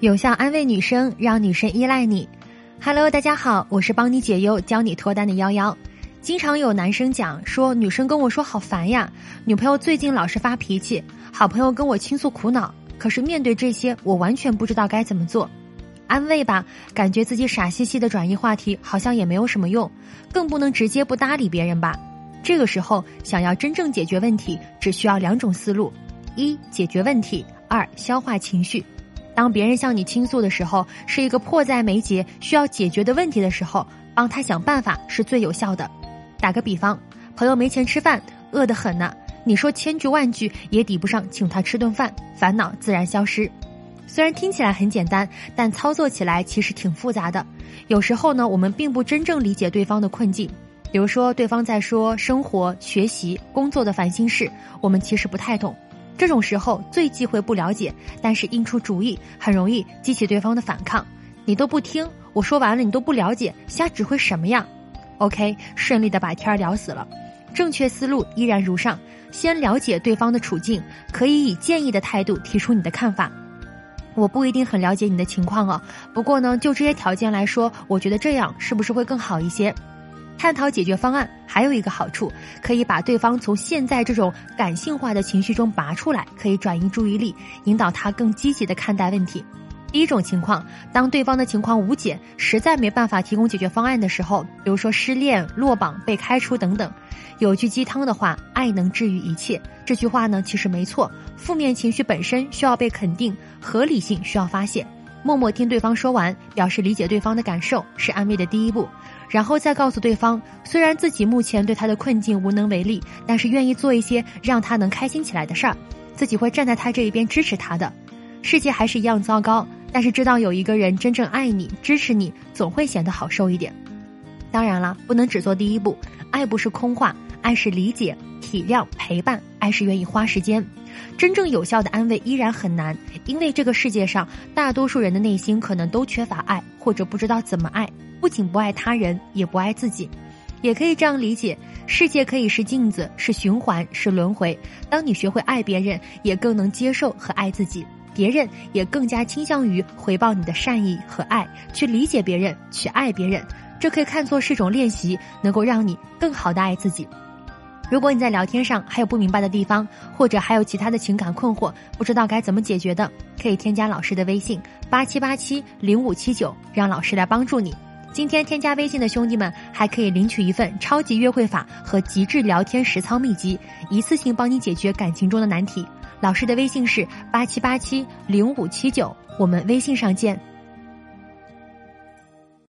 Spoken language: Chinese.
有效安慰女生，让女生依赖你。Hello，大家好，我是帮你解忧、教你脱单的幺幺。经常有男生讲说，女生跟我说好烦呀，女朋友最近老是发脾气，好朋友跟我倾诉苦恼，可是面对这些，我完全不知道该怎么做。安慰吧，感觉自己傻兮兮的转移话题，好像也没有什么用，更不能直接不搭理别人吧。这个时候，想要真正解决问题，只需要两种思路：一、解决问题；二、消化情绪。当别人向你倾诉的时候，是一个迫在眉睫需要解决的问题的时候，帮他想办法是最有效的。打个比方，朋友没钱吃饭，饿得很呢，你说千句万句也抵不上请他吃顿饭，烦恼自然消失。虽然听起来很简单，但操作起来其实挺复杂的。有时候呢，我们并不真正理解对方的困境，比如说对方在说生活、学习、工作的烦心事，我们其实不太懂。这种时候最忌讳不了解，但是应出主意很容易激起对方的反抗。你都不听我说完了，你都不了解，瞎指挥什么呀？OK，顺利的把天儿聊死了。正确思路依然如上，先了解对方的处境，可以以建议的态度提出你的看法。我不一定很了解你的情况哦，不过呢，就这些条件来说，我觉得这样是不是会更好一些？探讨解决方案还有一个好处，可以把对方从现在这种感性化的情绪中拔出来，可以转移注意力，引导他更积极的看待问题。第一种情况，当对方的情况无解，实在没办法提供解决方案的时候，比如说失恋、落榜、被开除等等，有句鸡汤的话：“爱能治愈一切。”这句话呢，其实没错。负面情绪本身需要被肯定，合理性需要发泄。默默听对方说完，表示理解对方的感受，是安慰的第一步。然后再告诉对方，虽然自己目前对他的困境无能为力，但是愿意做一些让他能开心起来的事儿，自己会站在他这一边支持他的。世界还是一样糟糕，但是知道有一个人真正爱你、支持你，总会显得好受一点。当然了，不能只做第一步，爱不是空话，爱是理解、体谅、陪伴，爱是愿意花时间。真正有效的安慰依然很难，因为这个世界上大多数人的内心可能都缺乏爱，或者不知道怎么爱。不仅不爱他人，也不爱自己，也可以这样理解：世界可以是镜子，是循环，是轮回。当你学会爱别人，也更能接受和爱自己，别人也更加倾向于回报你的善意和爱，去理解别人，去爱别人。这可以看作是种练习，能够让你更好的爱自己。如果你在聊天上还有不明白的地方，或者还有其他的情感困惑，不知道该怎么解决的，可以添加老师的微信八七八七零五七九，让老师来帮助你。今天添加微信的兄弟们还可以领取一份超级约会法和极致聊天实操秘籍，一次性帮你解决感情中的难题。老师的微信是八七八七零五七九，我们微信上见。